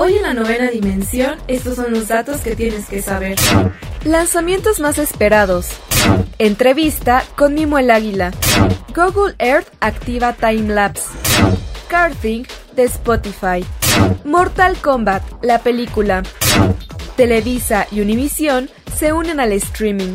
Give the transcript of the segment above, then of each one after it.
Hoy en la novena dimensión, estos son los datos que tienes que saber. Lanzamientos más esperados. Entrevista con Mimo el Águila. Google Earth activa timelapse. Carthing de Spotify. Mortal Kombat, la película. Televisa y Univision se unen al streaming.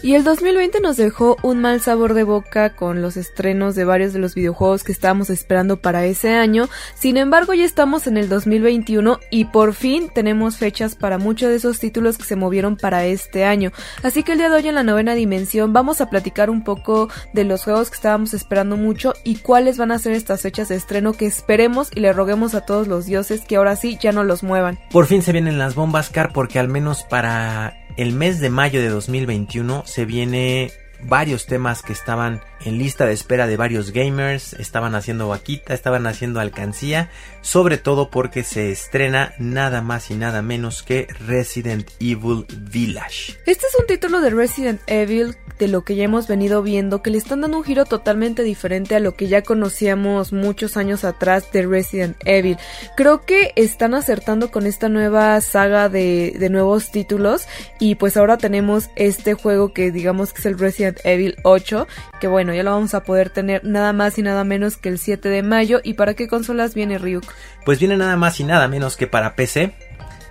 Y el 2020 nos dejó un mal sabor de boca con los estrenos de varios de los videojuegos que estábamos esperando para ese año. Sin embargo, ya estamos en el 2021 y por fin tenemos fechas para muchos de esos títulos que se movieron para este año. Así que el día de hoy en la novena dimensión vamos a platicar un poco de los juegos que estábamos esperando mucho y cuáles van a ser estas fechas de estreno que esperemos y le roguemos a todos los dioses que ahora sí ya no los muevan. Por fin se vienen las bombas, Car, porque al menos para el mes de mayo de 2021 se viene varios temas que estaban en lista de espera de varios gamers, estaban haciendo vaquita, estaban haciendo alcancía, sobre todo porque se estrena nada más y nada menos que Resident Evil Village. Este es un título de Resident Evil de lo que ya hemos venido viendo, que le están dando un giro totalmente diferente a lo que ya conocíamos muchos años atrás de Resident Evil. Creo que están acertando con esta nueva saga de, de nuevos títulos y pues ahora tenemos este juego que digamos que es el Resident Evil 8, que bueno, ya lo vamos a poder tener nada más y nada menos que el 7 de mayo. ¿Y para qué consolas viene Ryuk? Pues viene nada más y nada menos que para PC,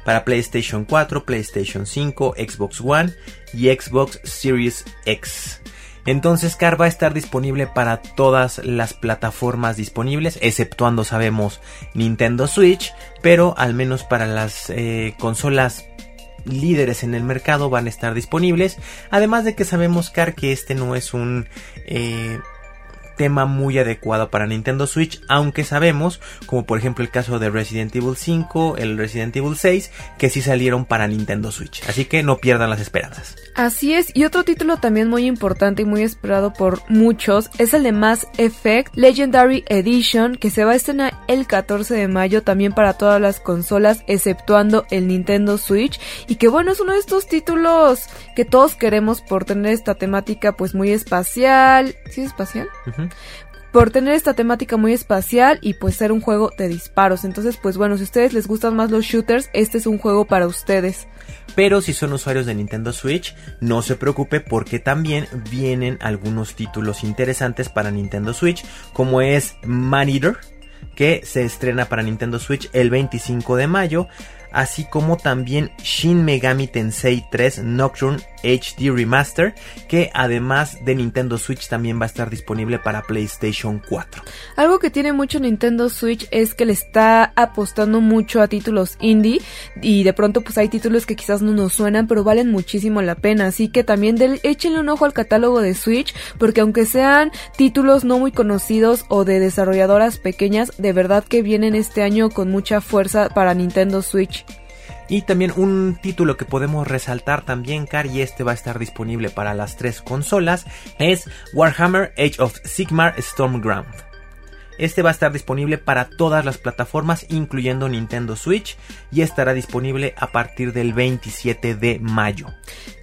para PlayStation 4, PlayStation 5, Xbox One y Xbox Series X. Entonces Car va a estar disponible para todas las plataformas disponibles, exceptuando sabemos Nintendo Switch, pero al menos para las eh, consolas líderes en el mercado van a estar disponibles. Además de que sabemos, Car, que este no es un eh, tema muy adecuado para Nintendo Switch, aunque sabemos, como por ejemplo el caso de Resident Evil 5, el Resident Evil 6, que sí salieron para Nintendo Switch. Así que no pierdan las esperanzas. Así es, y otro título también muy importante y muy esperado por muchos es el de Mass Effect Legendary Edition, que se va a estrenar el 14 de mayo también para todas las consolas, exceptuando el Nintendo Switch, y que bueno, es uno de estos títulos que todos queremos por tener esta temática pues muy espacial. ¿Sí es espacial? Por tener esta temática muy espacial y pues ser un juego de disparos. Entonces, pues bueno, si a ustedes les gustan más los shooters, este es un juego para ustedes. Pero si son usuarios de Nintendo Switch, no se preocupe porque también vienen algunos títulos interesantes para Nintendo Switch, como es Man Eater, que se estrena para Nintendo Switch el 25 de mayo así como también Shin Megami Tensei 3 Nocturne HD Remaster, que además de Nintendo Switch también va a estar disponible para PlayStation 4. Algo que tiene mucho Nintendo Switch es que le está apostando mucho a títulos indie y de pronto pues hay títulos que quizás no nos suenan pero valen muchísimo la pena, así que también del, échenle un ojo al catálogo de Switch porque aunque sean títulos no muy conocidos o de desarrolladoras pequeñas, de verdad que vienen este año con mucha fuerza para Nintendo Switch. Y también un título que podemos resaltar también, Car, y este va a estar disponible para las tres consolas, es Warhammer Age of Sigmar Stormground. Este va a estar disponible para todas las plataformas, incluyendo Nintendo Switch, y estará disponible a partir del 27 de mayo.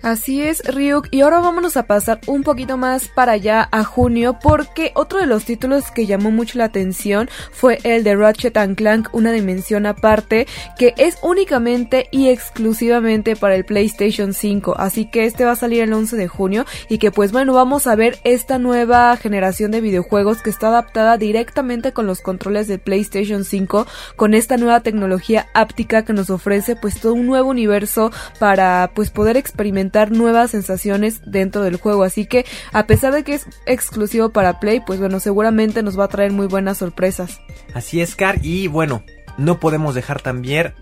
Así es, Ryuk. Y ahora vámonos a pasar un poquito más para allá a junio, porque otro de los títulos que llamó mucho la atención fue el de Ratchet Clank, una dimensión aparte, que es únicamente y exclusivamente para el PlayStation 5. Así que este va a salir el 11 de junio y que pues bueno, vamos a ver esta nueva generación de videojuegos que está adaptada directamente con los controles de PlayStation 5 con esta nueva tecnología áptica que nos ofrece pues todo un nuevo universo para pues poder experimentar nuevas sensaciones dentro del juego. Así que a pesar de que es exclusivo para Play, pues bueno, seguramente nos va a traer muy buenas sorpresas. Así es, Car, y bueno, no podemos dejar también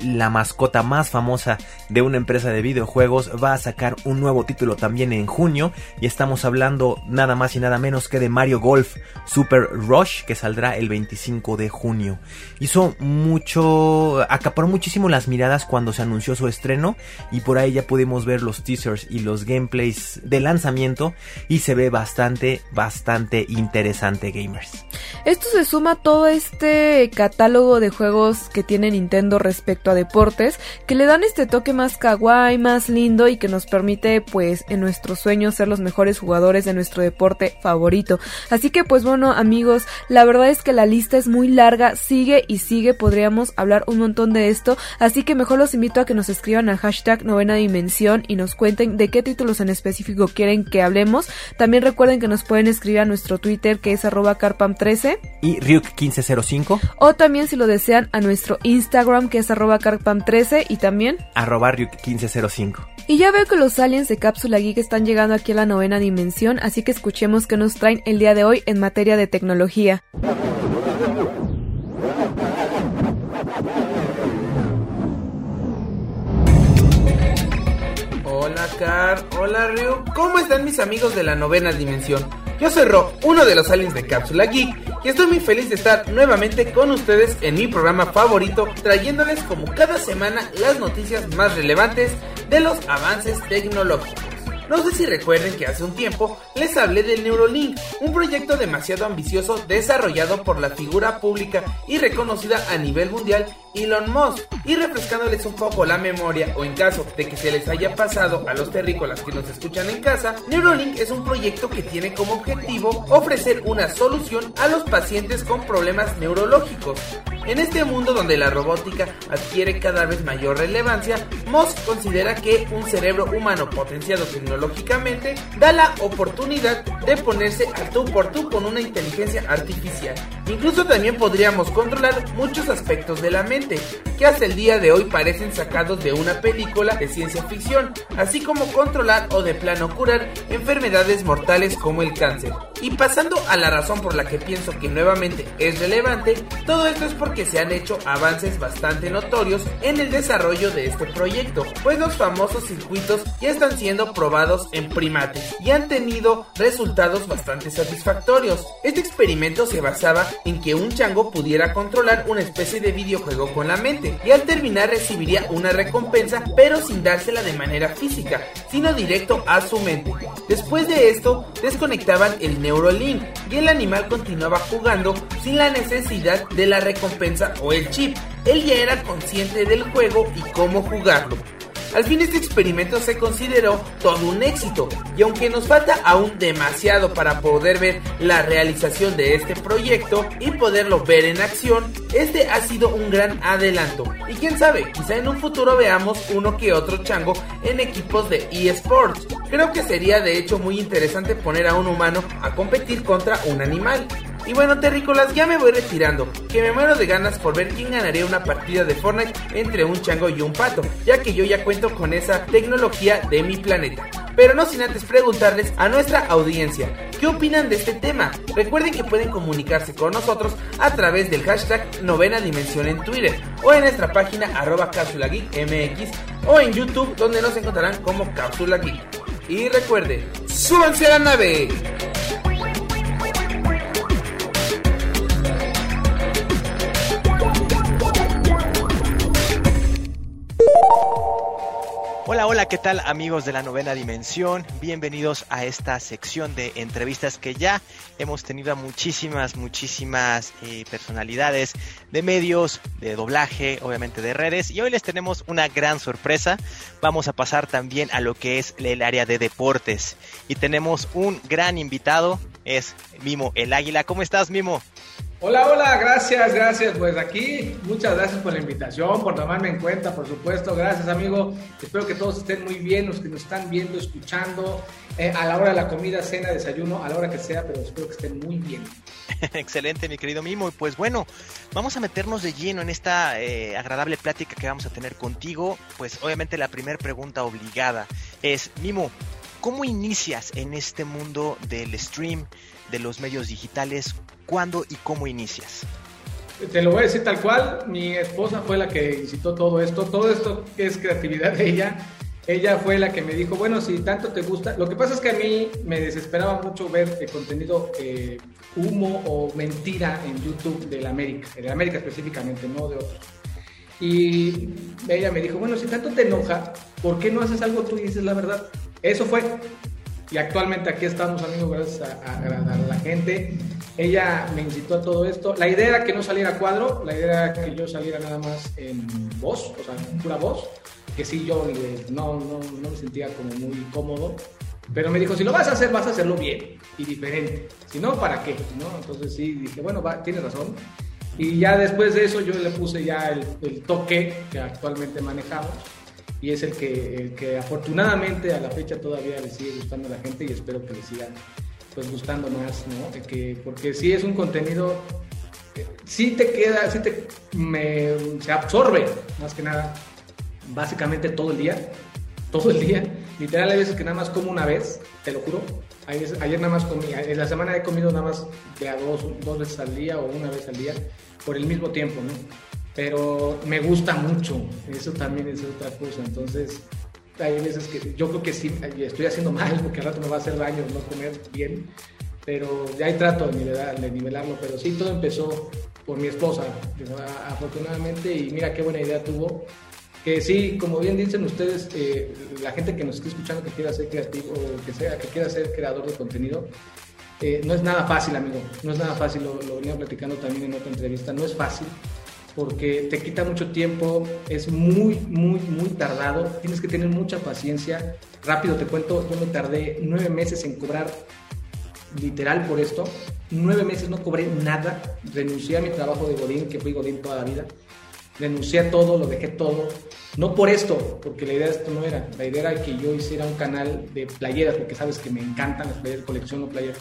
la mascota más famosa de una empresa de videojuegos, va a sacar un nuevo título también en junio. Y estamos hablando nada más y nada menos que de Mario Golf Super Rush, que saldrá el 25 de junio. Hizo mucho, acaparó muchísimo las miradas cuando se anunció su estreno. Y por ahí ya pudimos ver los teasers y los gameplays de lanzamiento. Y se ve bastante, bastante interesante, gamers. Esto se suma a todo este catálogo de juegos que tiene Nintendo respecto a deportes que le dan este toque más kawaii, más lindo y que nos permite pues en nuestros sueños ser los mejores jugadores de nuestro deporte favorito. Así que pues bueno amigos, la verdad es que la lista es muy larga, sigue y sigue, podríamos hablar un montón de esto, así que mejor los invito a que nos escriban al hashtag novena dimensión y nos cuenten de qué títulos en específico quieren que hablemos. También recuerden que nos pueden escribir a nuestro Twitter que es arroba carpam13 y Ryuk1505 o también si lo desean a nuestro Instagram que es arroba carpam13 y también arroba 1505. Y ya veo que los aliens de Cápsula Geek están llegando aquí a la novena dimensión, así que escuchemos qué nos traen el día de hoy en materia de tecnología. Hola hola Ryu, ¿cómo están mis amigos de la novena dimensión? Yo soy Ro, uno de los aliens de Cápsula Geek, y estoy muy feliz de estar nuevamente con ustedes en mi programa favorito, trayéndoles como cada semana las noticias más relevantes de los avances tecnológicos. No sé si recuerden que hace un tiempo les hablé del Neurolink, un proyecto demasiado ambicioso desarrollado por la figura pública y reconocida a nivel mundial Elon Musk. Y refrescándoles un poco la memoria o en caso de que se les haya pasado a los terrícolas que nos escuchan en casa, Neurolink es un proyecto que tiene como objetivo ofrecer una solución a los pacientes con problemas neurológicos. En este mundo donde la robótica adquiere cada vez mayor relevancia, Musk considera que un cerebro humano potenciado tecnológicamente da la oportunidad de ponerse a tú por tú con una inteligencia artificial. Incluso también podríamos controlar muchos aspectos de la mente, que hasta el día de hoy parecen sacados de una película de ciencia ficción, así como controlar o de plano curar enfermedades mortales como el cáncer. Y pasando a la razón por la que pienso que nuevamente es relevante, todo esto es porque se han hecho avances bastante notorios en el desarrollo de este proyecto, pues los famosos circuitos ya están siendo probados en primates y han tenido resultados bastante satisfactorios. Este experimento se basaba en que un chango pudiera controlar una especie de videojuego con la mente y al terminar recibiría una recompensa pero sin dársela de manera física, sino directo a su mente. Después de esto, desconectaban el Neurolink y el animal continuaba jugando sin la necesidad de la recompensa o el chip. Él ya era consciente del juego y cómo jugarlo. Al fin este experimento se consideró todo un éxito y aunque nos falta aún demasiado para poder ver la realización de este proyecto y poderlo ver en acción, este ha sido un gran adelanto y quién sabe, quizá en un futuro veamos uno que otro chango en equipos de eSports. Creo que sería de hecho muy interesante poner a un humano a competir contra un animal. Y bueno, terrícolas, ya me voy retirando, que me muero de ganas por ver quién ganaría una partida de Fortnite entre un chango y un pato, ya que yo ya cuento con esa tecnología de mi planeta. Pero no sin antes preguntarles a nuestra audiencia, ¿qué opinan de este tema? Recuerden que pueden comunicarse con nosotros a través del hashtag novena dimensión en Twitter o en nuestra página arroba cápsula geek mx o en YouTube donde nos encontrarán como cápsula geek. Y recuerde, súbanse a la nave. Hola, hola, ¿qué tal amigos de la novena dimensión? Bienvenidos a esta sección de entrevistas que ya hemos tenido a muchísimas, muchísimas eh, personalidades de medios, de doblaje, obviamente de redes. Y hoy les tenemos una gran sorpresa. Vamos a pasar también a lo que es el área de deportes. Y tenemos un gran invitado, es Mimo el Águila. ¿Cómo estás, Mimo? Hola, hola, gracias, gracias. Pues aquí, muchas gracias por la invitación, por tomarme en cuenta, por supuesto. Gracias, amigo. Espero que todos estén muy bien, los que nos están viendo, escuchando, eh, a la hora de la comida, cena, desayuno, a la hora que sea, pero espero que estén muy bien. Excelente, mi querido Mimo. Y pues bueno, vamos a meternos de lleno en esta eh, agradable plática que vamos a tener contigo. Pues obviamente la primera pregunta obligada es, Mimo, ¿cómo inicias en este mundo del stream, de los medios digitales? ¿Cuándo y cómo inicias? Te lo voy a decir tal cual, mi esposa fue la que incitó todo esto, todo esto es creatividad de ella, ella fue la que me dijo, bueno, si tanto te gusta, lo que pasa es que a mí me desesperaba mucho ver el contenido eh, humo o mentira en YouTube de la América, de la América específicamente, no de otros. Y ella me dijo, bueno, si tanto te enoja, ¿por qué no haces algo tú y dices la verdad? Eso fue. Y actualmente aquí estamos, amigos, gracias a, a, a la gente ella me incitó a todo esto. La idea era que no saliera cuadro, la idea era que yo saliera nada más en voz, o sea, en pura voz, que sí yo no, no, no me sentía como muy cómodo. Pero me dijo, si lo vas a hacer, vas a hacerlo bien y diferente. Si no, ¿para qué? ¿No? Entonces sí, dije, bueno, va, tienes razón. Y ya después de eso yo le puse ya el, el toque que actualmente manejamos y es el que, que afortunadamente a la fecha todavía le sigue gustando a la gente y espero que le sigan pues gustando más, ¿no? Que, porque sí es un contenido, sí te queda, sí te, me, se absorbe, más que nada, básicamente todo el día, todo el día. Literal, hay veces que nada más como una vez, te lo juro. Ayer, ayer nada más comí, en la semana he comido nada más de a dos, dos veces al día o una vez al día, por el mismo tiempo, ¿no? Pero me gusta mucho, eso también es otra cosa. Entonces, hay veces que yo creo que sí, estoy haciendo mal porque al rato me va a hacer daño no comer bien, pero ya hay trato de, nivelar, nivelarlo, pero sí, todo empezó por mi esposa, afortunadamente, y mira qué buena idea tuvo. Que sí, como bien dicen ustedes, eh, la gente que nos esté escuchando que quiera ser creativo, o que sea, que quiera ser creador de contenido, eh, no es nada fácil, amigo. No es nada fácil, lo venía platicando también en otra entrevista. No es fácil porque te quita mucho tiempo, es muy, muy, muy tardado, tienes que tener mucha paciencia. Rápido te cuento, yo me tardé nueve meses en cobrar literal por esto. Nueve meses no cobré nada, renuncié a mi trabajo de Godín, que fui Godín toda la vida. Renuncié a todo, lo dejé todo. No por esto, porque la idea de esto no era. La idea era que yo hiciera un canal de playeras, porque sabes que me encantan las playeras, colección o playeras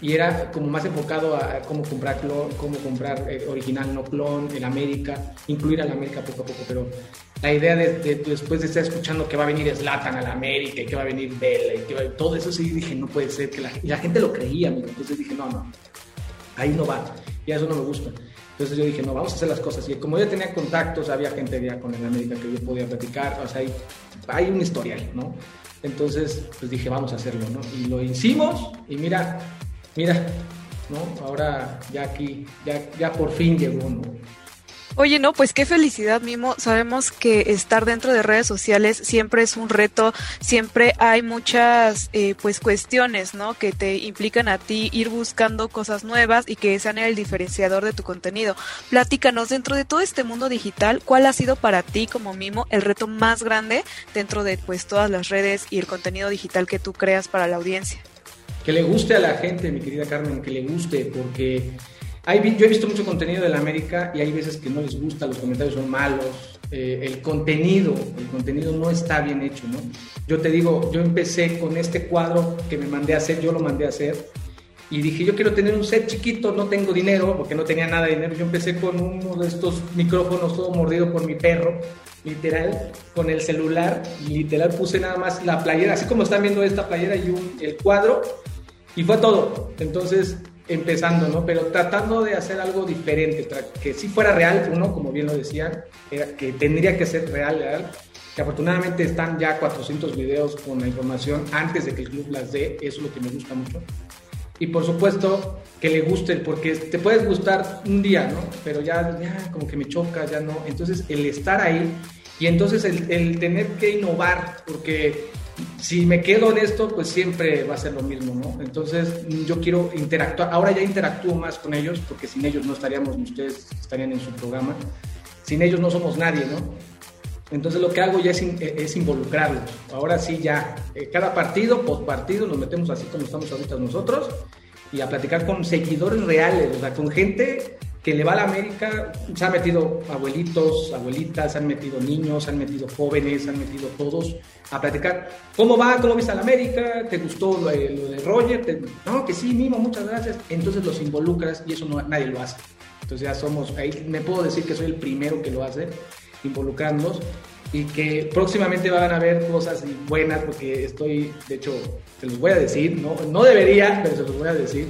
y era como más enfocado a cómo comprar clon, cómo comprar eh, original, no clon, el América, incluir al América poco a poco, pero la idea de, de, después de estar escuchando que va a venir Zlatan al América y que va a venir Vela y que va, todo eso sí dije, no puede ser, que la, y la gente lo creía, amigo. entonces dije, no, no, ahí no va, y eso no me gusta. Entonces yo dije, no, vamos a hacer las cosas. Y como yo tenía contactos, había gente ya con el América que yo podía platicar, o sea, hay, hay un historial, ¿no? Entonces, pues dije, vamos a hacerlo, ¿no? Y lo hicimos, y mira, mira, ¿no? Ahora ya aquí, ya, ya por fin llegó, ¿no? Oye, no, pues qué felicidad, Mimo. Sabemos que estar dentro de redes sociales siempre es un reto, siempre hay muchas, eh, pues, cuestiones, ¿no? Que te implican a ti ir buscando cosas nuevas y que sean el diferenciador de tu contenido. Platícanos, dentro de todo este mundo digital, ¿cuál ha sido para ti como Mimo el reto más grande dentro de, pues, todas las redes y el contenido digital que tú creas para la audiencia? Que le guste a la gente, mi querida Carmen, que le guste, porque hay, yo he visto mucho contenido de la América y hay veces que no les gusta, los comentarios son malos, eh, el contenido, el contenido no está bien hecho, ¿no? Yo te digo, yo empecé con este cuadro que me mandé a hacer, yo lo mandé a hacer, y dije, yo quiero tener un set chiquito, no tengo dinero, porque no tenía nada de dinero, yo empecé con uno de estos micrófonos todo mordido por mi perro, literal, con el celular, y literal puse nada más la playera, así como están viendo esta playera y un, el cuadro, y fue todo. Entonces, empezando, ¿no? Pero tratando de hacer algo diferente, que si fuera real, uno, como bien lo decían, era que tendría que ser real, real. Que afortunadamente están ya 400 videos con la información antes de que el club las dé, eso es lo que me gusta mucho. Y por supuesto que le gusten, porque te puedes gustar un día, ¿no? Pero ya, ya como que me choca, ya no. Entonces el estar ahí y entonces el, el tener que innovar, porque si me quedo en esto, pues siempre va a ser lo mismo, ¿no? Entonces yo quiero interactuar, ahora ya interactúo más con ellos, porque sin ellos no estaríamos, ustedes estarían en su programa, sin ellos no somos nadie, ¿no? Entonces lo que hago ya es, es involucrarlos. Ahora sí ya, eh, cada partido, post partido, nos metemos así como estamos ahorita nosotros y a platicar con seguidores reales, o sea, con gente que le va a la América, se han metido abuelitos, abuelitas, se han metido niños, se han metido jóvenes, se han metido todos a platicar. ¿Cómo va? ¿Cómo viste a la América? ¿Te gustó lo de, lo de Roger? No, que sí, Mimo, muchas gracias. Entonces los involucras y eso no, nadie lo hace. Entonces ya somos, ahí me puedo decir que soy el primero que lo hace, involucrándolos y que próximamente van a haber cosas buenas porque estoy, de hecho, se los voy a decir, no, no debería, pero se los voy a decir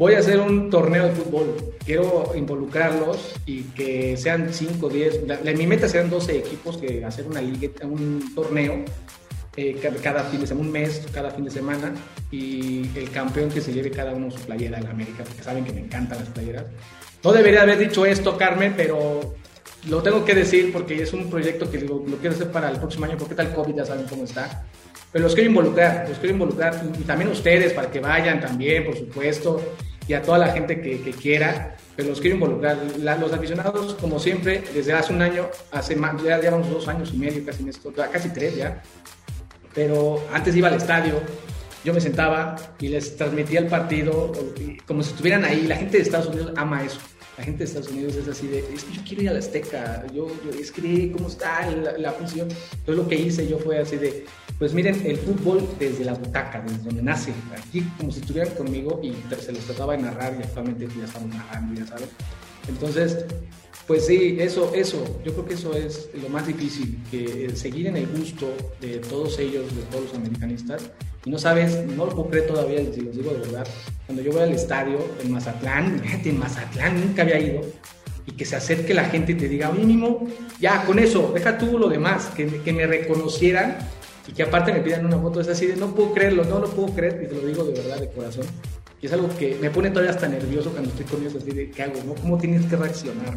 voy a hacer un torneo de fútbol. Quiero involucrarlos y que sean 5, 10. mi meta sean 12 equipos que hacer una liga, un torneo eh, cada fin de semana, un mes, cada fin de semana. Y el campeón que se lleve cada uno su playera en América, porque saben que me encantan las playeras. No debería haber dicho esto, Carmen, pero lo tengo que decir porque es un proyecto que lo, lo quiero hacer para el próximo año, porque tal COVID ya saben cómo está. Pero los quiero involucrar, los quiero involucrar y también ustedes para que vayan también, por supuesto y a toda la gente que, quiera, pero los quiero involucrar. los aficionados, como siempre, desde hace un año, hace más, ya llevamos dos años y medio casi en esto, casi tres ya, pero antes iba al estadio, yo me sentaba y les transmitía el partido como si estuvieran ahí. La gente de Estados Unidos ama eso. La gente de Estados Unidos es así de, es que yo quiero ir a la Azteca, yo, yo ¿cómo está la, la función? Entonces lo que hice yo fue así de, pues miren, el fútbol desde la butaca, desde donde nace, aquí como si estuvieran conmigo y se los trataba de narrar y actualmente ya estamos narrando, ya saben. Entonces, pues sí, eso, eso, yo creo que eso es lo más difícil, que seguir en el gusto de todos ellos, de todos los americanistas. Y no sabes, no lo puedo creer todavía, si los digo de verdad, cuando yo voy al estadio en Mazatlán, en Mazatlán, nunca había ido, y que se acerque la gente y te diga, Mimo, ya, con eso, deja tú lo demás, que, me reconocieran y que aparte me pidan una foto, es así de no puedo creerlo, no lo puedo creer, y te lo digo de verdad, de corazón. Y es algo que me pone todavía hasta nervioso cuando estoy con ellos, así de qué hago, ¿no? ¿Cómo tienes que reaccionar?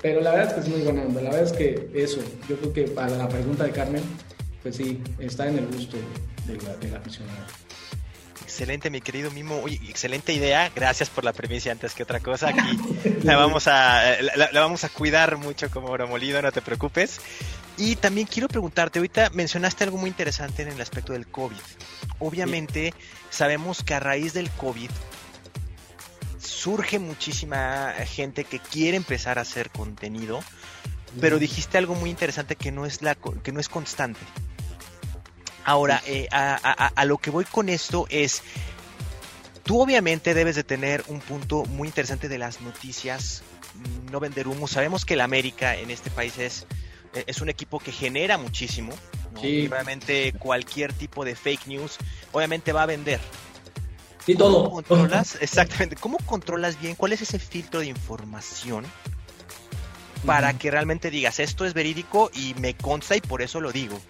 Pero la verdad es que es muy buena la verdad es que eso, yo creo que para la pregunta de Carmen, pues sí, está en el gusto de la, de la. Excelente, mi querido Mimo. Uy, excelente idea. Gracias por la premisa antes que otra cosa. Aquí la vamos a, la, vamos a cuidar mucho como oro molido, no te preocupes. Y también quiero preguntarte, ahorita mencionaste algo muy interesante en el aspecto del COVID. Obviamente sabemos que a raíz del COVID surge muchísima gente que quiere empezar a hacer contenido, pero dijiste algo muy interesante que no es, la, que no es constante. Ahora, eh, a, lo que voy con esto es, tú obviamente debes de tener un punto muy interesante de las noticias, no vender humo. Sabemos que el América en este país es eh, es un equipo que genera muchísimo. Y realmente cualquier tipo de fake news, obviamente va a vender. Y todo. controlas? Exactamente. ¿Cómo controlas bien? ¿Cuál es ese filtro de información? Para que realmente digas, esto es verídico y me consta y por eso lo digo.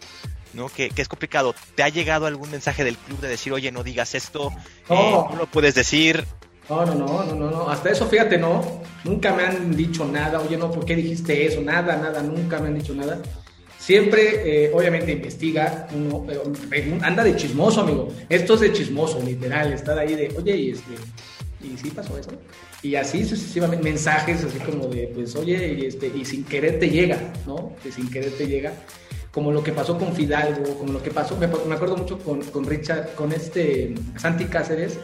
¿No? Que, es complicado. ¿Te ha llegado algún mensaje del club de decir, oye, no digas esto, no, eh, lo puedes decir? No, no, no, no, no, hasta eso fíjate, no, nunca me han dicho nada, oye, no, ¿por qué dijiste eso? Nada, nada, nunca me han dicho nada. Siempre, eh, obviamente, investiga, uno, eh, anda de chismoso, amigo. Esto es de chismoso, literal, estar ahí de, oye, y este, y sí pasó eso. Y así sucesivamente, mensajes así como de, pues, oye, y, este, y sin querer te llega, ¿no? Que sin querer te llega. Como lo que pasó con Fidalgo, como lo que pasó, me, me acuerdo mucho con, con Richard, con este Santi Cáceres,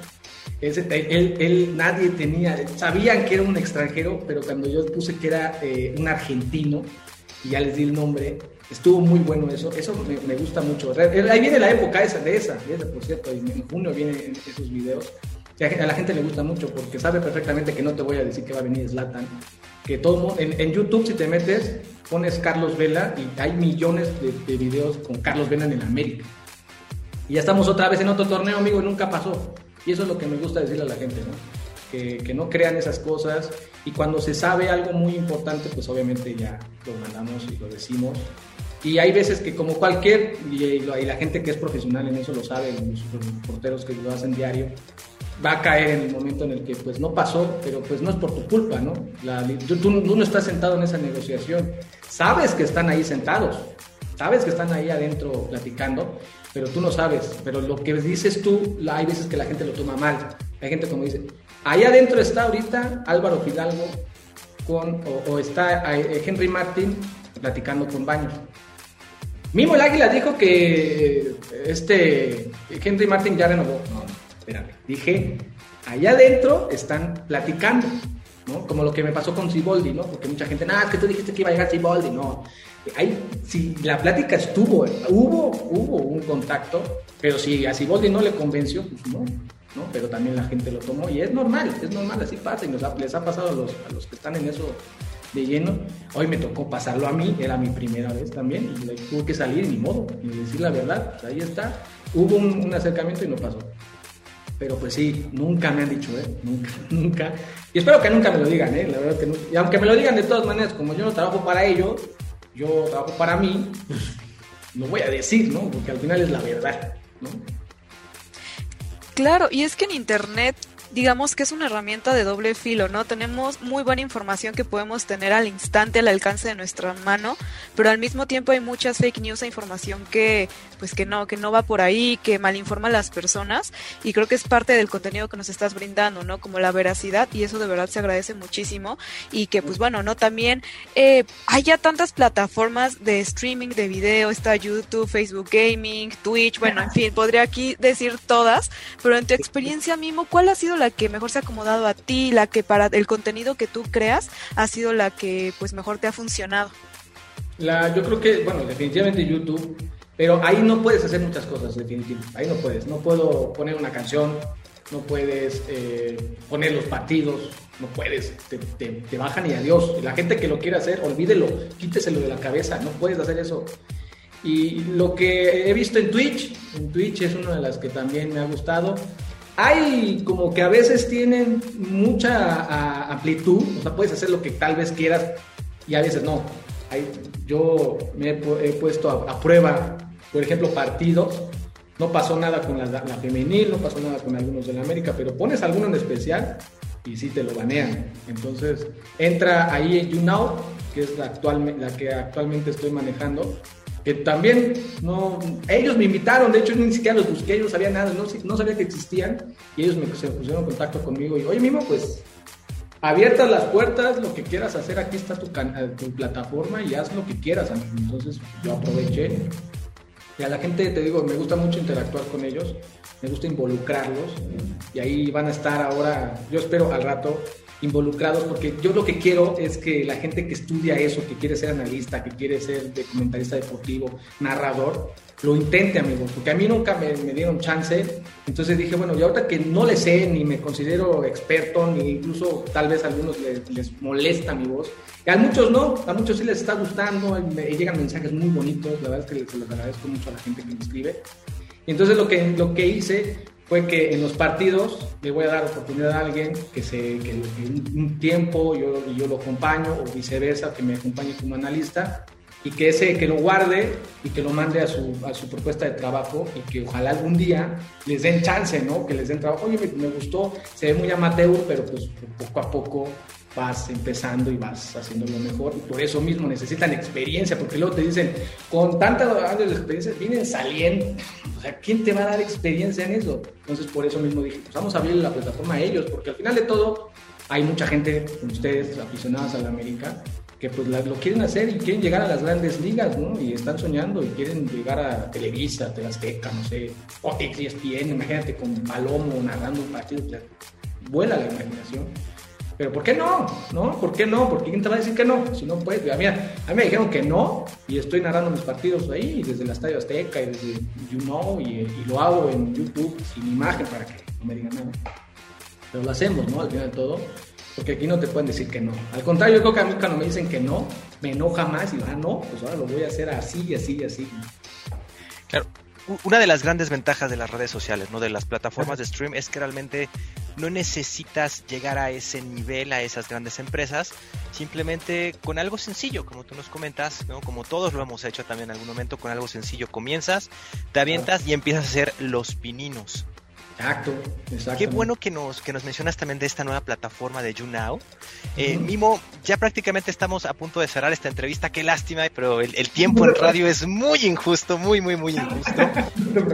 él, él, nadie tenía, sabían que era un extranjero, pero cuando yo puse que era eh, un argentino, y ya les di el nombre, estuvo muy bueno eso, eso me, gusta mucho. Ahí viene la época esa, de esa, de esa por cierto, en junio vienen esos videos. A la gente le gusta mucho porque sabe perfectamente que no te voy a decir que va a venir Slatan. Que todo en, en YouTube, si te metes, pones Carlos Vela y hay millones de, de videos con Carlos Vela en el América. Y ya estamos otra vez en otro torneo, amigo, y nunca pasó. Y eso es lo que me gusta decirle a la gente, ¿no? Que, que, no crean esas cosas y cuando se sabe algo muy importante, pues obviamente ya lo mandamos y lo decimos. Y hay veces que como cualquier, y, la gente que es profesional en eso lo sabe, los, porteros que lo hacen diario, va a caer en el momento en el que pues no pasó, pero pues no es por tu culpa, ¿no? La, tú, tú, no estás sentado en esa negociación, sabes que están ahí sentados, sabes que están ahí adentro platicando, pero tú no sabes. Pero lo que dices tú, hay veces que la gente lo toma mal. Hay gente como dice, ahí adentro está ahorita Álvaro Fidalgo con, o, está eh, Henry Martin platicando con Baños. Mimo el Águila dijo que este Henry Martin ya renovó. espérame. Dije, allá adentro están platicando, ¿no? Como lo que me pasó con Siboldi, ¿no? Porque mucha gente, nada, es que tú dijiste que iba a llegar Siboldi, no. Ahí, si la plática estuvo, hubo, hubo un contacto, pero si a Siboldi no le convenció, pues no, ¿no? Pero también la gente lo tomó y es normal, es normal, así pasa y nos ha- les ha pasado a los, a los que están en eso de lleno. Hoy me tocó pasarlo a mí, era mi primera vez también y tuve que salir ni modo y decir la verdad, pues ahí está. Hubo un, un acercamiento y no pasó. Pero pues sí, nunca me han dicho, ¿eh? Nunca, nunca. Y espero que nunca me lo digan, ¿eh? La verdad que nunca. Y aunque me lo digan de todas maneras, como yo no trabajo para ellos, yo trabajo para mí, pues lo voy a decir, ¿no? Porque al final es la verdad, ¿no? Claro, y es que en Internet, digamos que es una herramienta de doble filo, ¿no? Tenemos muy buena información que podemos tener al instante, al alcance de nuestra mano, pero al mismo tiempo hay muchas fake news e información que, pues que no, que no va por ahí, que malinforma a las personas, y creo que es parte del contenido que nos estás brindando, ¿no? Como la veracidad, y eso de verdad se agradece muchísimo, y que, pues bueno, ¿no? También eh, hay ya tantas plataformas de streaming de video, está YouTube, Facebook Gaming, Twitch, bueno, en fin, podría aquí decir todas, pero en tu experiencia, Mimo, ¿cuál ha sido la que mejor se ha acomodado a ti, la que para el contenido que tú creas ha sido la que pues mejor te ha funcionado? La, yo creo que, bueno, definitivamente YouTube, pero ahí no puedes hacer muchas cosas, definitivamente. Ahí no puedes. No puedo poner una canción, no puedes eh, poner los partidos, no puedes. Te, te- te bajan y adiós. La gente que lo quiere hacer, olvídelo, quíteselo de la cabeza, no puedes hacer eso. Y lo que he visto en Twitch, en Twitch es una de las que también me ha gustado. Hay como que a veces tienen mucha amplitud, o sea, puedes hacer lo que tal vez quieras y a veces no. Hay, yo me he, pu- he puesto a, a prueba, por ejemplo, partidos. No pasó nada con la, la femenil, no pasó nada con algunos de la América, pero pones alguno en especial y sí te lo banean. Entonces entra ahí YouNow, que es la, actual, la que actualmente estoy manejando, también no, ellos me invitaron, de hecho ni siquiera los busqué, yo no sabía nada, no, no sabía que existían y ellos me se pusieron en contacto conmigo y, oye, Mimo, pues abiertas las puertas, lo que quieras hacer, aquí está tu, tu plataforma y haz lo que quieras. Entonces yo aproveché. Y a la gente, te digo, me gusta mucho interactuar con ellos, me gusta involucrarlos y ahí van a estar ahora, yo espero al rato, involucrados porque yo lo que quiero es que la gente que estudia eso, que quiere ser analista, que quiere ser de comentarista deportivo, narrador, lo intente, amigos, porque a mí nunca me, me dieron chance. Entonces dije, bueno, y ahorita que no le sé, ni me considero experto, ni incluso tal vez a algunos les, les molesta mi voz, y a muchos no, a muchos sí les está gustando, me llegan mensajes muy bonitos, la verdad es que se los agradezco mucho a la gente que me escribe. Y entonces lo que, lo que hice fue que en los partidos le voy a dar oportunidad a alguien que, se, que, un, un tiempo yo, yo lo acompaño o viceversa, que me acompañe como analista y que ese que lo guarde y que lo mande a su, a su propuesta de trabajo y que ojalá algún día les den chance, ¿no? Que les den trabajo. Oye, me, me gustó, se ve muy amateur, pero pues poco a poco vas empezando y vas haciéndolo mejor. Y por eso mismo necesitan experiencia, porque luego te dicen, con tantos años de experiencia, vienen saliendo. O sea, ¿quién te va a dar experiencia en eso? Entonces, por eso mismo dije, pues vamos a abrir la plataforma a ellos, porque al final de todo, hay mucha gente, como ustedes, aficionados a la América, que pues la- lo quieren hacer y quieren llegar a las grandes ligas, ¿no? Y están soñando y quieren llegar a Televisa, Telazteca, no sé, Fox, ESPN, imagínate con Palomo narrando un partido, vuela la imaginación. Pero ¿por qué no? ¿No? ¿Por qué no? ¿Por qué quién te va a decir que no? Si no puedes, a mí, a mí me dijeron que no y estoy narrando mis partidos ahí desde el Estadio Azteca y desde You Know y, y lo hago en YouTube sin imagen para que no me digan nada. Pero lo hacemos, ¿no? Al final de todo, porque aquí no te pueden decir que no. Al contrario, yo creo que a mí cuando me dicen que no, me enoja más y ah, no, pues ahora lo voy a hacer así y así y así. Claro, una de las grandes ventajas de las redes sociales, ¿no? De las plataformas de stream es que realmente no necesitas llegar a ese nivel, a esas grandes empresas, simplemente con algo sencillo, como tú nos comentas. Como todos lo hemos hecho también en algún momento, con algo sencillo comienzas, te avientas y empiezas a hacer los pininos. Exacto, exacto. Qué bueno que nos, que nos mencionas también de esta nueva plataforma de YouNow. Eh. Mimo, ya prácticamente estamos a punto de cerrar esta entrevista. Qué lástima, pero el, el tiempo en radio es muy injusto, muy, muy, muy injusto.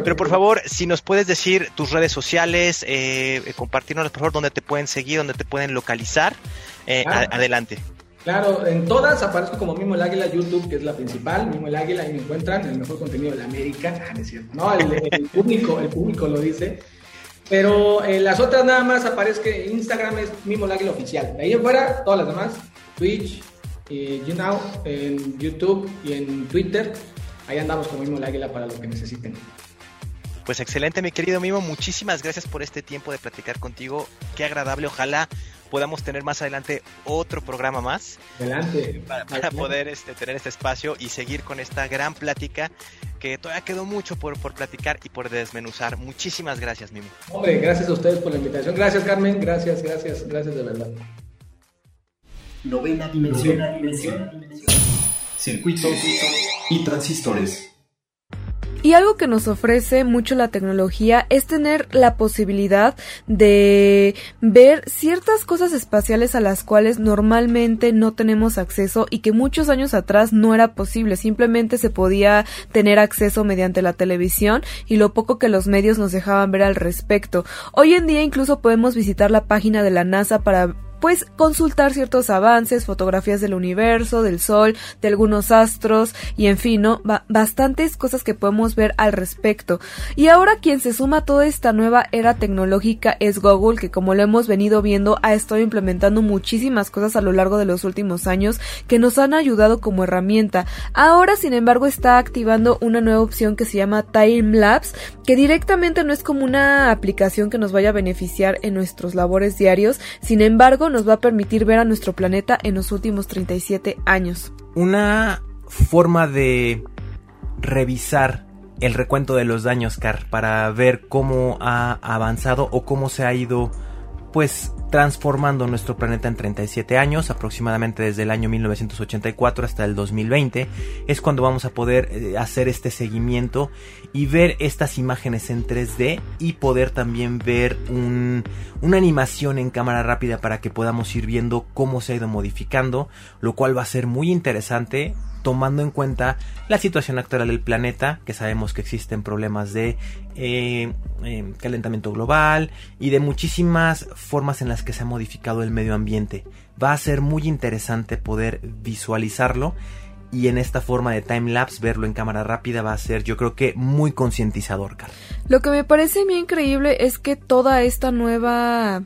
Pero por favor, si nos puedes decir tus redes sociales, eh, eh, compartirnos por favor dónde te pueden seguir, dónde te pueden localizar. Eh, Ah. a- adelante. Claro, en todas aparezco como Mimo el Águila, YouTube, que es la principal, Mimo el Águila, ahí me encuentran, el mejor contenido de la América. Ah, no es cierto. No, el, el público, el público lo dice. Pero eh, las otras nada más aparece Instagram es Mimo Águila Oficial. De ahí en fuera, todas las demás, Twitch, y you know, en YouTube y en Twitter, ahí andamos como Mimo Águila para lo que necesiten. Pues excelente, mi querido Mimo. Muchísimas gracias por este tiempo de platicar contigo. Qué agradable. Ojalá podamos tener más adelante otro programa más. Adelante. Para, poder este, tener este espacio y seguir con esta gran plática que todavía quedó mucho por, por platicar y por desmenuzar. Muchísimas gracias, Mimo. Hombre, gracias a ustedes por la invitación. Gracias, Carmen. Gracias, gracias, gracias de verdad. Novena dimensión. Novena dimensión. Circuitos y transistores. Y algo que nos ofrece mucho la tecnología es tener la posibilidad de ver ciertas cosas espaciales a las cuales normalmente no tenemos acceso y que muchos años atrás no era posible. Simplemente se podía tener acceso mediante la televisión y lo poco que los medios nos dejaban ver al respecto. Hoy en día incluso podemos visitar la página de la NASA para pues consultar ciertos avances, fotografías del universo, del sol, de algunos astros y en fin, ¿no? bastantes cosas que podemos ver al respecto. Y ahora quien se suma a toda esta nueva era tecnológica es Google, que como lo hemos venido viendo ha estado implementando muchísimas cosas a lo largo de los últimos años que nos han ayudado como herramienta. Ahora, sin embargo, está activando una nueva opción que se llama Time Lapse, que directamente no es como una aplicación que nos vaya a beneficiar en nuestros labores diarios, sin embargo, nos va a permitir ver a nuestro planeta en los últimos 37 años. Una forma de revisar el recuento de los daños, Car, para ver cómo ha avanzado o cómo se ha ido pues transformando nuestro planeta en 37 años, aproximadamente desde el año 1984 hasta el 2020, es cuando vamos a poder eh, hacer este seguimiento y ver estas imágenes en 3D y poder también ver una animación en cámara rápida para que podamos ir viendo cómo se ha ido modificando, lo cual va a ser muy interesante tomando en cuenta la situación actual del planeta, que sabemos que existen problemas de eh, eh, calentamiento global y de muchísimas formas en las que se ha modificado el medio ambiente. Va a ser muy interesante poder visualizarlo y en esta forma de time lapse verlo en cámara rápida va a ser yo creo que muy concientizador. Lo que me parece muy increíble es que toda esta nueva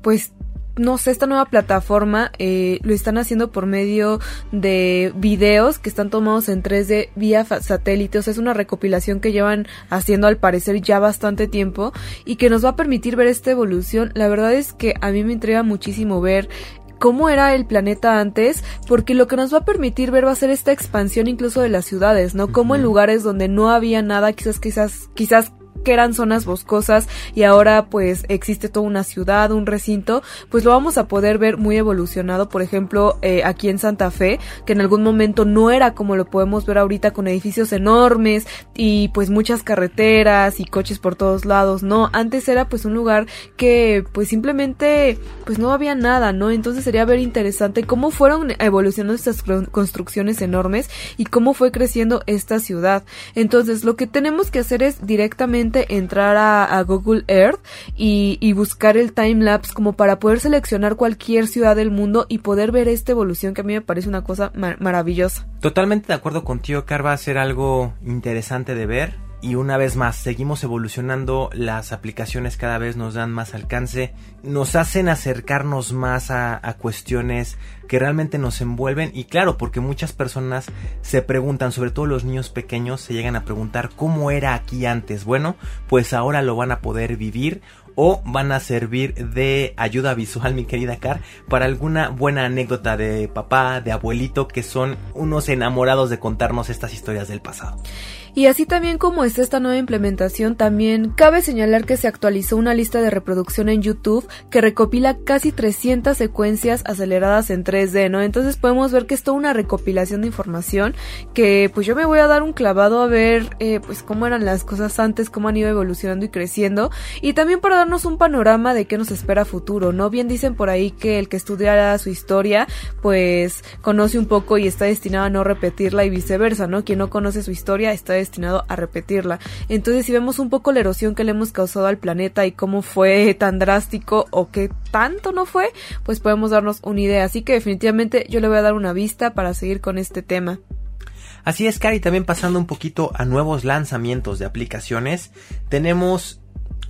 pues no sé, esta nueva plataforma eh, lo están haciendo por medio de videos que están tomados en 3D vía satélite. O sea, es una recopilación que llevan haciendo al parecer ya bastante tiempo y que nos va a permitir ver esta evolución. La verdad es que a mí me intriga muchísimo ver cómo era el planeta antes, porque lo que nos va a permitir ver va a ser esta expansión incluso de las ciudades, ¿no? Como en lugares donde no había nada, quizás, quizás, quizás que eran zonas boscosas y ahora pues existe toda una ciudad, un recinto, pues lo vamos a poder ver muy evolucionado, por ejemplo, eh, aquí en Santa Fe, que en algún momento no era como lo podemos ver ahorita con edificios enormes y pues muchas carreteras y coches por todos lados, no, antes era pues un lugar que pues simplemente pues no había nada, ¿no? Entonces sería ver interesante cómo fueron evolucionando estas construcciones enormes y cómo fue creciendo esta ciudad. Entonces lo que tenemos que hacer es directamente entrar a, Google Earth y, buscar el time lapse como para poder seleccionar cualquier ciudad del mundo y poder ver esta evolución que a mí me parece una cosa maravillosa. Totalmente de acuerdo contigo, Car, va a ser algo interesante de ver y una vez más seguimos evolucionando, las aplicaciones cada vez nos dan más alcance, nos hacen acercarnos más a, cuestiones que realmente nos envuelven y claro, porque muchas personas se preguntan, sobre todo los niños pequeños, se llegan a preguntar cómo era aquí antes. Bueno, pues ahora lo van a poder vivir o van a servir de ayuda visual, mi querida Car, para alguna buena anécdota de papá, de abuelito, que son unos enamorados de contarnos estas historias del pasado. Y así también como está esta nueva implementación, también cabe señalar que se actualizó una lista de reproducción en YouTube que recopila casi 300 secuencias aceleradas en 3D, ¿no? Entonces podemos ver que es toda una recopilación de información que pues yo me voy a dar un clavado a ver eh, pues cómo eran las cosas antes, cómo han ido evolucionando y creciendo y también para darnos un panorama de qué nos espera futuro, ¿no? Bien dicen por ahí que el que estudiara su historia pues conoce un poco y está destinado a no repetirla y viceversa, ¿no? Quien no conoce su historia está destinado destinado a repetirla. Entonces, si vemos un poco la erosión que le hemos causado al planeta y cómo fue tan drástico o qué tanto no fue, pues podemos darnos una idea. Así que definitivamente yo le voy a dar una vista para seguir con este tema. Así es, Cari, también pasando un poquito a nuevos lanzamientos de aplicaciones, tenemos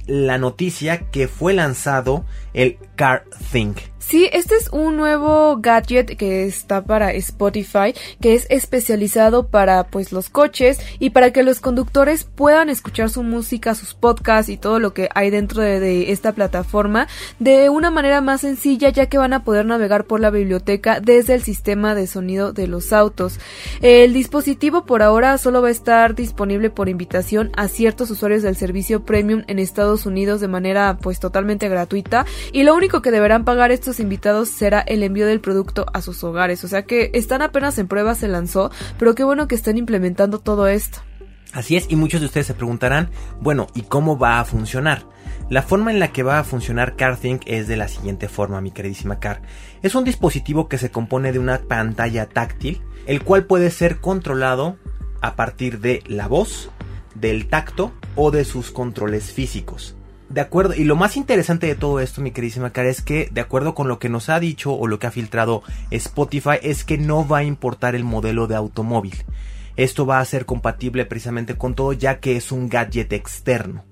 la noticia que fue lanzado el Car Think. Sí, este es un nuevo gadget que está para Spotify, que es especializado para pues los coches y para que los conductores puedan escuchar su música, sus podcasts y todo lo que hay dentro de, esta plataforma de una manera más sencilla ya que van a poder navegar por la biblioteca desde el sistema de sonido de los autos. El dispositivo por ahora solo va a estar disponible por invitación a ciertos usuarios del servicio premium en Estados Unidos de manera pues totalmente gratuita y lo único que deberán pagar estos invitados será el envío del producto a sus hogares. O sea que están apenas en prueba, se lanzó, pero qué bueno que estén implementando todo esto. Así es, y muchos de ustedes se preguntarán, bueno, ¿y cómo va a funcionar? La forma en la que va a funcionar CarThink es de la siguiente forma, mi queridísima Car. Es un dispositivo que se compone de una pantalla táctil, el cual puede ser controlado a partir de la voz, del tacto o de sus controles físicos. De acuerdo, y lo más interesante de todo esto, mi queridísima cara, es que de acuerdo con lo que nos ha dicho o lo que ha filtrado Spotify, es que no va a importar el modelo de automóvil. Esto va a ser compatible precisamente con todo ya que es un gadget externo.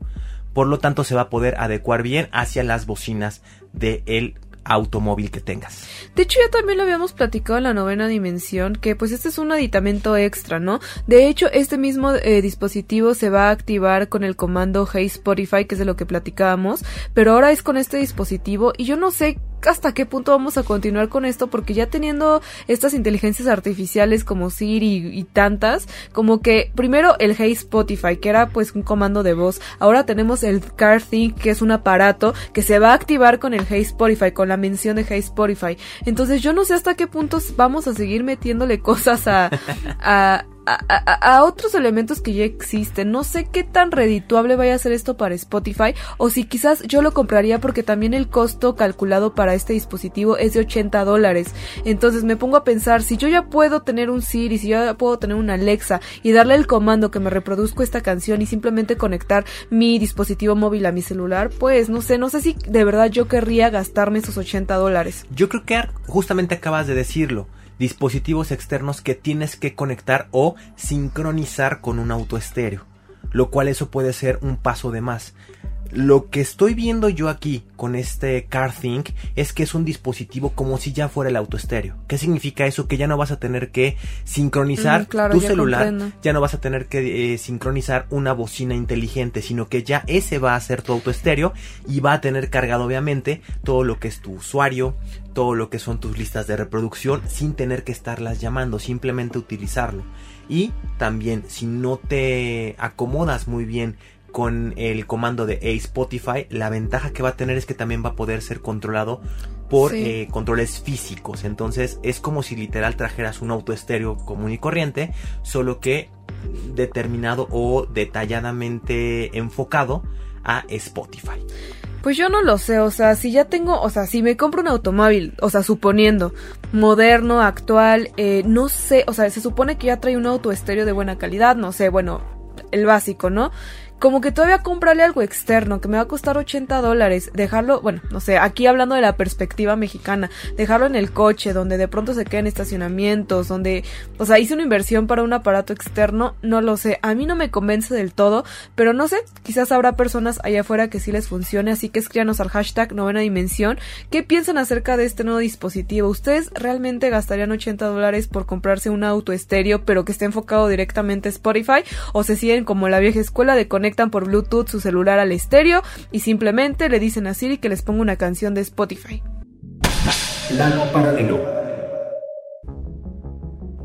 Por lo tanto se va a poder adecuar bien hacia las bocinas del automóvil que tengas. De hecho, ya también lo habíamos platicado en la novena dimensión, que pues este es un aditamento extra, ¿no? De hecho, este mismo eh, dispositivo se va a activar con el comando Hey Spotify, que es de lo que platicábamos, pero ahora es con este dispositivo y yo no sé hasta qué punto vamos a continuar con esto porque ya teniendo estas inteligencias artificiales como Siri y, tantas, como que primero el Hey Spotify, que era pues un comando de voz, ahora tenemos el Car Think, que es un aparato que se va a activar con el Hey Spotify, con la mención de Hey Spotify. Entonces yo no sé hasta qué puntos vamos a seguir metiéndole cosas a, a, a, otros elementos que ya existen. No sé qué tan redituable vaya a ser esto para Spotify o si quizás yo lo compraría porque también el costo calculado para este dispositivo es de 80 dólares. Entonces me pongo a pensar, si yo ya puedo tener un Siri, si yo ya puedo tener una Alexa y darle el comando que me reproduzco esta canción y simplemente conectar mi dispositivo móvil a mi celular, pues no sé, no sé si de verdad yo querría gastarme esos 80 dólares. Yo creo que justamente acabas de decirlo dispositivos externos que tienes que conectar o sincronizar con un auto estéreo, lo cual eso puede ser un paso de más. Lo que estoy viendo yo aquí con este CarThink es que es un dispositivo como si ya fuera el auto estéreo. ¿Qué significa eso? Que ya no vas a tener que sincronizar Mm, claro, tu ya celular, comprendo. ya no vas a tener que eh, sincronizar una bocina inteligente, sino que ya ese va a ser tu auto estéreo y va a tener cargado obviamente todo lo que es tu usuario, todo lo que son tus listas de reproducción sin tener que estarlas llamando, simplemente utilizarlo. Y también si no te acomodas muy bien con el comando de Spotify, la ventaja que va a tener es que también va a poder ser controlado por Sí. eh, controles físicos. Entonces es como si literal trajeras un auto estéreo común y corriente, solo que determinado o detalladamente enfocado a Spotify. Pues yo no lo sé, o sea, si ya tengo, o sea, si me compro un automóvil, o sea, suponiendo, moderno, actual, eh, no sé, o sea, se supone que ya trae un auto estéreo de buena calidad, no sé, bueno, el básico, ¿no? Como que todavía comprarle algo externo que me va a costar 80 dólares, dejarlo, bueno, no sé, aquí hablando de la perspectiva mexicana, dejarlo en el coche, donde de pronto se quedan estacionamientos, donde, o sea, hice una inversión para un aparato externo, no lo sé, a mí no me convence del todo, pero no sé, quizás habrá personas allá afuera que sí les funcione, así que escríbanos al hashtag novena dimensión, ¿qué piensan acerca de este nuevo dispositivo? ¿Ustedes realmente gastarían 80 dólares por comprarse un auto estéreo, pero que esté enfocado directamente a Spotify? ¿O se siguen como la vieja escuela de conectan por Bluetooth su celular al estéreo y simplemente le dicen a Siri que les ponga una canción de Spotify?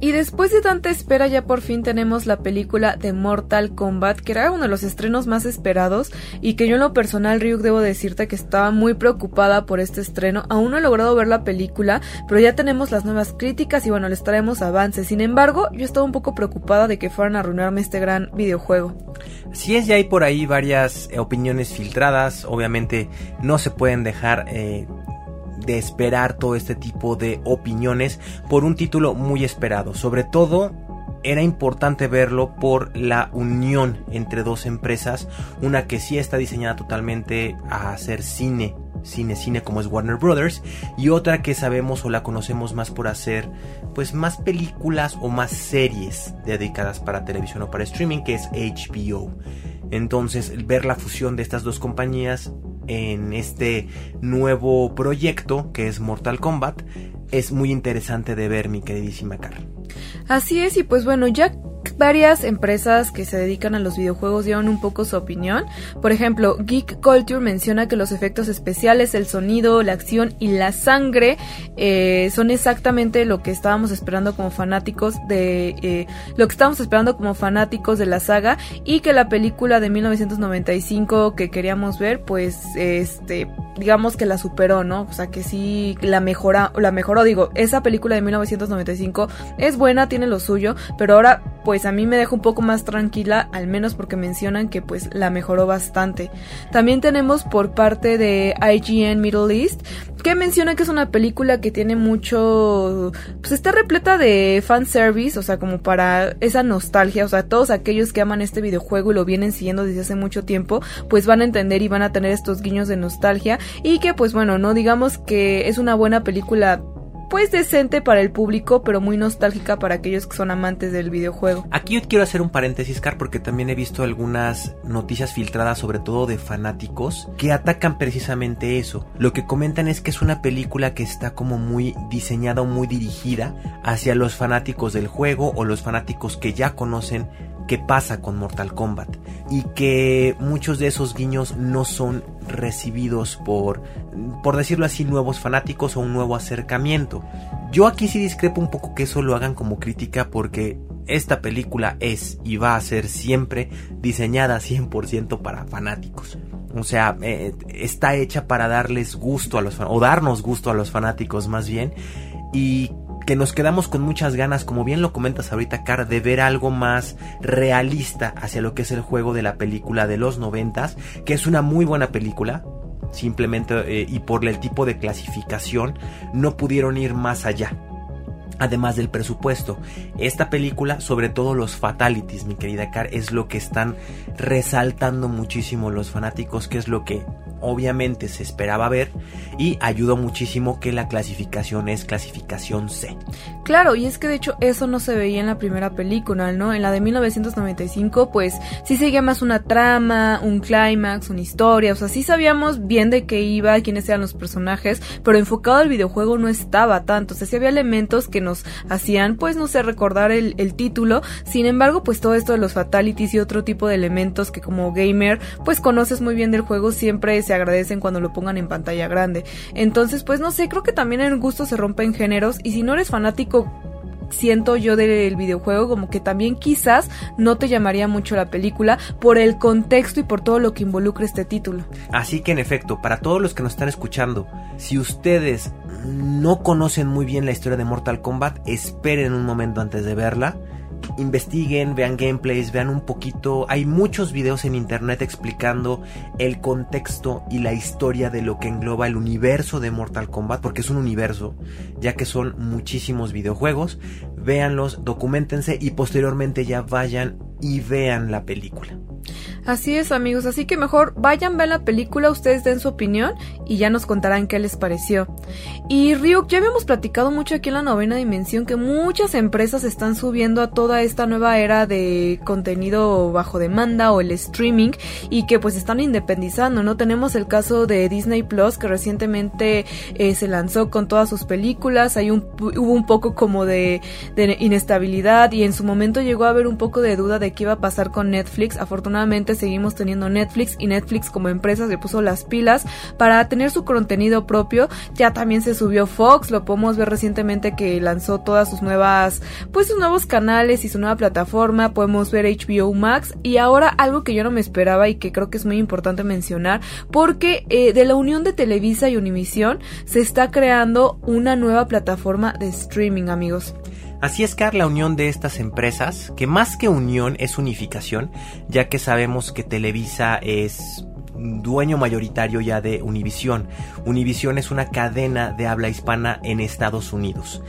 Y después de tanta espera ya por fin tenemos la película de Mortal Kombat, que era uno de los estrenos más esperados y que yo en lo personal, Ryuk, debo decirte que estaba muy preocupada por este estreno. Aún no he logrado ver la película, pero ya tenemos las nuevas críticas y bueno, les traemos avances. Sin embargo, yo estaba un poco preocupada de que fueran a arruinarme este gran videojuego. Si es, ya hay por ahí varias eh, opiniones filtradas, obviamente no se pueden dejar eh, de esperar todo este tipo de opiniones por un título muy esperado. Sobre todo era importante verlo por la unión entre dos empresas, una que sí está diseñada totalmente a hacer cine, cine, cine como es Warner Brothers, y otra que sabemos o la conocemos más por hacer pues más películas o más series dedicadas para televisión o para streaming, que es HBO. Entonces, ver la fusión de estas dos compañías en este nuevo proyecto que es Mortal Kombat es muy interesante de ver, mi queridísima Carl. Así es, y pues bueno, ya varias empresas que se dedican a los videojuegos dieron un poco su opinión. Por ejemplo, Geek Culture menciona que los efectos especiales, el sonido, la acción y la sangre eh, son exactamente lo que estábamos esperando como fanáticos de eh, lo que estábamos esperando como fanáticos de la saga y que la película de 1995 que queríamos ver, pues este digamos que la superó, ¿no? O sea, que sí la mejora, la mejoró, digo, esa película de 1995 es buena, tiene lo suyo, pero ahora pues a mí me deja un poco más tranquila, al menos porque mencionan que pues la mejoró bastante. También tenemos por parte de IGN Middle East que menciona que es una película que tiene mucho, pues está repleta de fanservice, o sea, como para esa nostalgia, o sea, todos aquellos que aman este videojuego y lo vienen siguiendo desde hace mucho tiempo, pues van a entender y van a tener estos guiños de nostalgia y que pues bueno, no digamos que es una buena película pues decente para el público, pero muy nostálgica para aquellos que son amantes del videojuego. Aquí yo quiero hacer un paréntesis, Car, porque también he visto algunas noticias filtradas, sobre todo de fanáticos, que atacan precisamente eso. Lo que comentan es que es una película que está como muy diseñada o muy dirigida hacia los fanáticos del juego o los fanáticos que ya conocen qué pasa con Mortal Kombat y que muchos de esos guiños no son recibidos por, por decirlo así, nuevos fanáticos o un nuevo acercamiento. Yo aquí sí discrepo un poco que eso lo hagan como crítica porque esta película es y va a ser siempre diseñada 100% para fanáticos. O sea, eh, está hecha para darles gusto a los o darnos gusto a los fanáticos más bien y que nos quedamos con muchas ganas, como bien lo comentas ahorita, Car, de ver algo más realista hacia lo que es el juego de la película de los noventas, que es una muy buena película, simplemente eh, y por el tipo de clasificación no pudieron ir más allá. Además del presupuesto, esta película, sobre todo los fatalities, mi querida Car, es lo que están resaltando muchísimo los fanáticos, que es lo que obviamente se esperaba ver y ayudó muchísimo que la clasificación es clasificación C. Claro, y es que de hecho eso no se veía en la primera película, ¿no? En la de 1995 pues sí seguía más una trama, un clímax, una historia, o sea, sí sabíamos bien de qué iba, quiénes eran los personajes, pero enfocado al videojuego no estaba tanto, o sea, sí había elementos que nos hacían pues no sé recordar el, el título, sin embargo pues todo esto de los fatalities y otro tipo de elementos que como gamer pues conoces muy bien del juego siempre es se agradecen cuando lo pongan en pantalla grande. Entonces, pues no sé, creo que también el gusto se rompe en géneros y si no eres fanático siento yo del videojuego como que también quizás no te llamaría mucho la película por el contexto y por todo lo que involucra este título. Así que en efecto, para todos los que nos están escuchando, si ustedes no conocen muy bien la historia de Mortal Kombat, esperen un momento antes de verla investiguen, vean gameplays, vean un poquito. Hay muchos videos en internet explicando el contexto y la historia de lo que engloba el universo de Mortal Kombat, porque es un universo, ya que son muchísimos videojuegos. Véanlos, documentense y posteriormente ya vayan y vean la película. Así es amigos, así que mejor vayan, vean la película, ustedes den su opinión y ya nos contarán qué les pareció. Y Ryuk, ya habíamos platicado mucho aquí en la novena dimensión que muchas empresas están subiendo a toda esta nueva era de contenido bajo demanda o el streaming y que pues están independizando, ¿no? Tenemos el caso de Disney Plus que recientemente eh, se lanzó con todas sus películas, hay un, hubo un poco como de, de inestabilidad y en su momento llegó a haber un poco de duda de qué iba a pasar con Netflix, afortunadamente seguimos teniendo Netflix y Netflix como empresa se puso las pilas para tener su contenido propio. Ya también se subió Fox, lo podemos ver recientemente que lanzó todas sus nuevas, pues sus nuevos canales y su nueva plataforma. Podemos ver HBO Max y ahora algo que yo no me esperaba y que creo que es muy importante mencionar porque eh, de la unión de Televisa y Univisión se está creando una nueva plataforma de streaming amigos. Así es, que la unión de estas empresas, que más que unión es unificación, ya que sabemos que Televisa es dueño mayoritario ya de Univision. Univision es una cadena de habla hispana en Estados Unidos.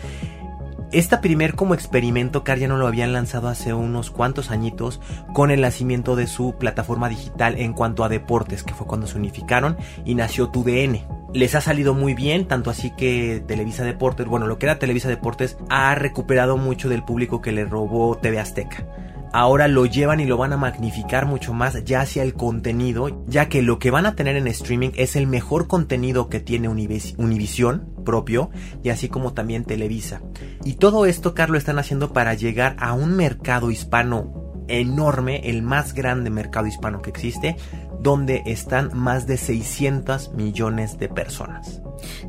Esta primer como experimento Car ya no lo habían lanzado hace unos cuantos añitos con el nacimiento de su plataforma digital en cuanto a deportes, que fue cuando se unificaron y nació TUDN. Les ha salido muy bien, tanto así que Televisa Deportes, bueno, lo que era Televisa Deportes ha recuperado mucho del público que le robó TV Azteca. ahora lo llevan y lo van a magnificar mucho más ya hacia el contenido, ya que lo que van a tener en streaming es el mejor contenido que tiene Univision propio y así como también Televisa. Y todo esto, Carlos, están haciendo para llegar a un mercado hispano enorme, el más grande mercado hispano que existe, donde están más de 600 millones de personas.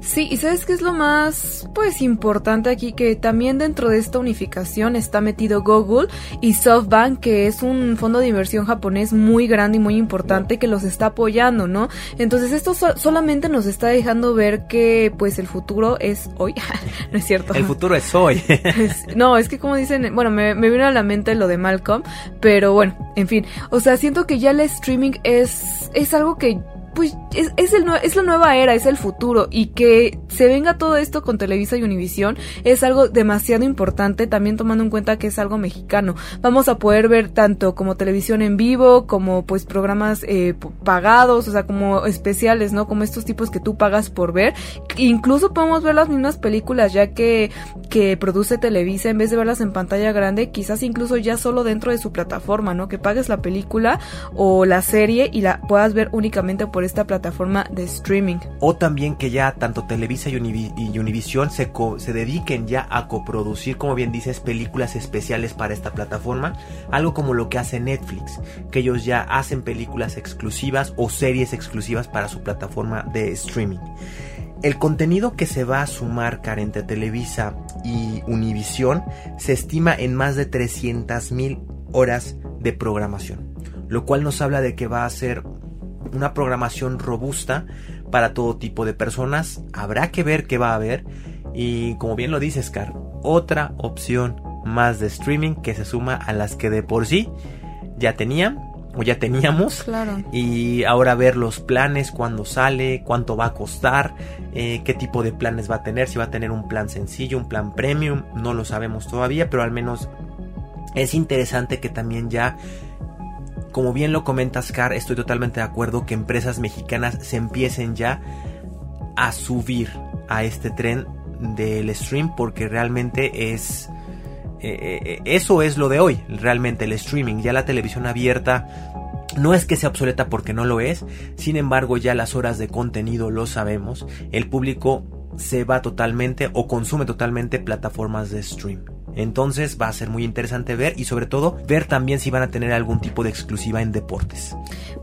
Sí, y sabes qué es lo más, pues, importante aquí, que también dentro de esta unificación está metido Google y SoftBank, que es un fondo de inversión japonés muy grande y muy importante que los está apoyando, ¿no? Entonces esto solamente nos está dejando ver que, pues, el futuro es hoy, ¿no es cierto? El futuro es hoy. no, es que como dicen, bueno, me, me vino a la mente lo de Malcolm, pero bueno, en fin, o sea, siento que ya el streaming es, es algo que pues es, es, el, es la nueva era, es el futuro y que se venga todo esto con Televisa y Univisión es algo demasiado importante, también tomando en cuenta que es algo mexicano. Vamos a poder ver tanto como televisión en vivo, como pues programas eh, pagados, o sea, como especiales, ¿no? Como estos tipos que tú pagas por ver. Incluso podemos ver las mismas películas ya que, que produce Televisa en vez de verlas en pantalla grande, quizás incluso ya solo dentro de su plataforma, ¿no? Que pagues la película o la serie y la puedas ver únicamente por esta plataforma de streaming. O también que ya tanto Televisa y, Univision se, se dediquen ya a coproducir, como bien dices, películas especiales para esta plataforma. Algo como lo que hace Netflix, que ellos ya hacen películas exclusivas o series exclusivas para su plataforma de streaming. El contenido que se va a sumar entre Televisa y Univision se estima en más de 300.000 horas de programación, lo cual nos habla de que va a ser una programación robusta para todo tipo de personas. Habrá que ver qué va a haber. Y como bien lo dices, Car, otra opción más de streaming que se suma a las que de por sí ya tenían o ya teníamos. Claro. Y ahora ver los planes, cuándo sale, cuánto va a costar, eh, qué tipo de planes va a tener, si va a tener un plan sencillo, un plan premium, no lo sabemos todavía, pero al menos es interesante que también ya como bien lo comentas, Car, estoy totalmente de acuerdo que empresas mexicanas se empiecen ya a subir a este tren del stream porque realmente es... Eh, eh, eso es lo de hoy, realmente el streaming, ya la televisión abierta no es que sea obsoleta porque no lo es, sin embargo ya las horas de contenido lo sabemos, el público se va totalmente o consume totalmente plataformas de stream. Entonces va a ser muy interesante ver y sobre todo ver también si van a tener algún tipo de exclusiva en deportes.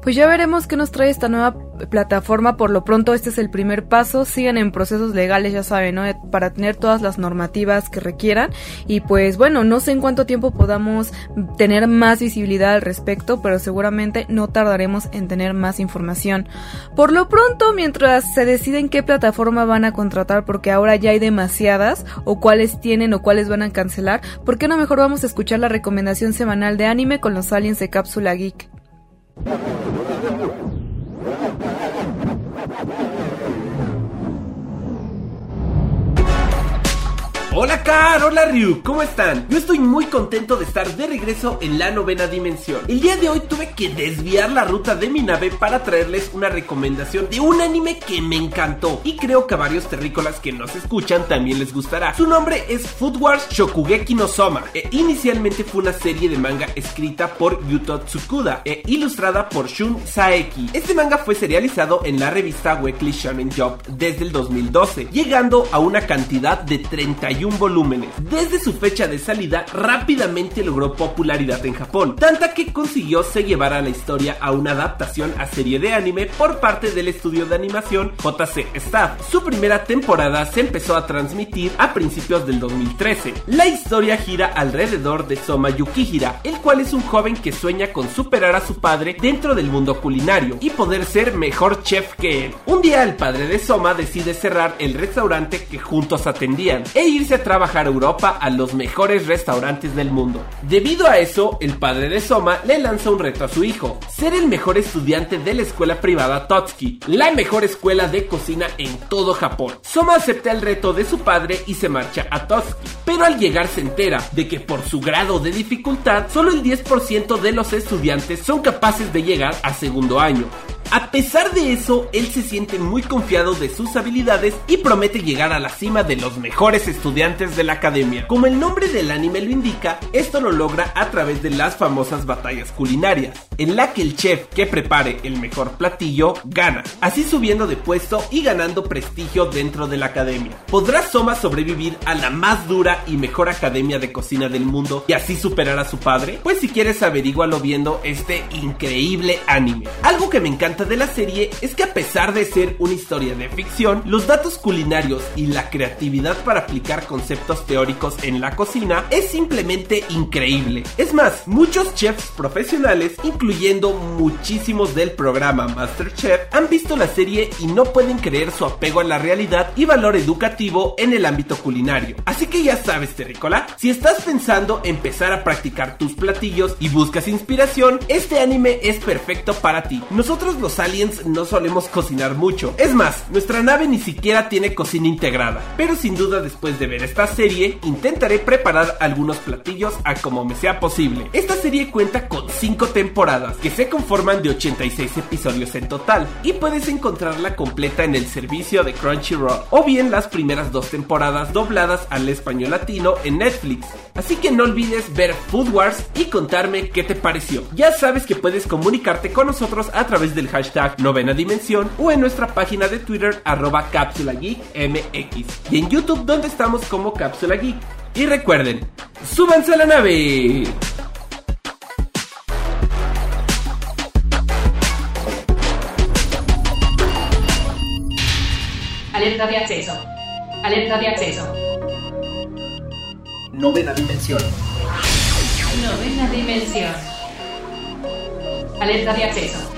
Pues ya veremos qué nos trae esta nueva plataforma. Por lo pronto este es el primer paso. Sigan en procesos legales, ya saben. Para tener todas las normativas que requieran. Y pues bueno, no sé en cuánto tiempo podamos tener más visibilidad al respecto, pero seguramente no tardaremos en tener más información. Por lo pronto, mientras se deciden qué plataforma van a contratar, porque ahora ya hay demasiadas, o cuáles tienen o cuáles van a cancelar ¿por qué no mejor vamos a escuchar la recomendación semanal de anime con los aliens de Cápsula Geek? Hola Car, hola Ryu, ¿cómo están? Yo estoy muy contento de estar de regreso en la novena dimensión. El día de hoy tuve que desviar la ruta de mi nave para traerles una recomendación de un anime que me encantó y creo que a varios terrícolas que nos escuchan también les gustará. Su nombre es Food Wars Shokugeki no Soma. E inicialmente fue una serie de manga escrita por Yuto Tsukuda e ilustrada por Shun Saeki. Este manga fue serializado en la revista Weekly Shonen Jump desde el 2012, llegando a una cantidad de 31 volúmenes. Desde su fecha de salida, rápidamente logró popularidad en Japón, tanta que consiguió se llevara la historia a una adaptación a serie de anime por parte del estudio de animación JC Staff. Su primera temporada se empezó a transmitir a principios del 2013. La historia gira alrededor de Soma Yukihira, el cual es un joven que sueña con superar a su padre dentro del mundo culinario y poder ser mejor chef que él. Un día el padre de Soma decide cerrar el restaurante que juntos atendían e irse trabajar a Europa a los mejores restaurantes del mundo. Debido a eso, el padre de Soma le lanza un reto a su hijo, ser el mejor estudiante de la escuela privada Totsuki, la mejor escuela de cocina en todo Japón. Soma acepta el reto de su padre y se marcha a Totsuki, pero al llegar se entera de que por su grado de dificultad, solo el 10% de los estudiantes son capaces de llegar a segundo año. A pesar de eso, él se siente muy confiado de sus habilidades y promete llegar a la cima de los mejores estudiantes de la academia. Como el nombre del anime lo indica, esto lo logra a través de las famosas batallas culinarias, en la que el chef que prepare el mejor platillo gana, así subiendo de puesto y ganando prestigio dentro de la academia. ¿Podrá Soma sobrevivir a la más dura y mejor academia de cocina del mundo y así superar a su padre? Pues si quieres averígualo viendo este increíble anime. Algo que me encanta de la serie es que a pesar de ser una historia de ficción, los datos culinarios y la creatividad para aplicar conceptos teóricos en la cocina es simplemente increíble. Es más, muchos chefs profesionales, incluyendo muchísimos del programa MasterChef, han visto la serie y no pueden creer su apego a la realidad y valor educativo en el ámbito culinario. Así que ya sabes, Terrícola, si estás pensando empezar a practicar tus platillos y buscas inspiración, este anime es perfecto para ti. Nosotros los aliens no solemos cocinar mucho. Es más, nuestra nave ni siquiera tiene cocina integrada. Pero sin duda después de ver esta serie, intentaré preparar algunos platillos a como me sea posible. Esta serie cuenta con 5 temporadas que se conforman de 86 episodios en total y puedes encontrarla completa en el servicio de Crunchyroll o bien las primeras dos temporadas dobladas al español latino en Netflix. Así que no olvides ver Food Wars y contarme qué te pareció. Ya sabes que puedes comunicarte con nosotros a través del novena dimensión o en nuestra página de Twitter arroba cápsula geek mx y en YouTube donde estamos como cápsula geek. Y recuerden, súbanse a la nave. Alerta de acceso. Alerta de acceso. Novena dimensión. Novena dimensión. Alerta de acceso.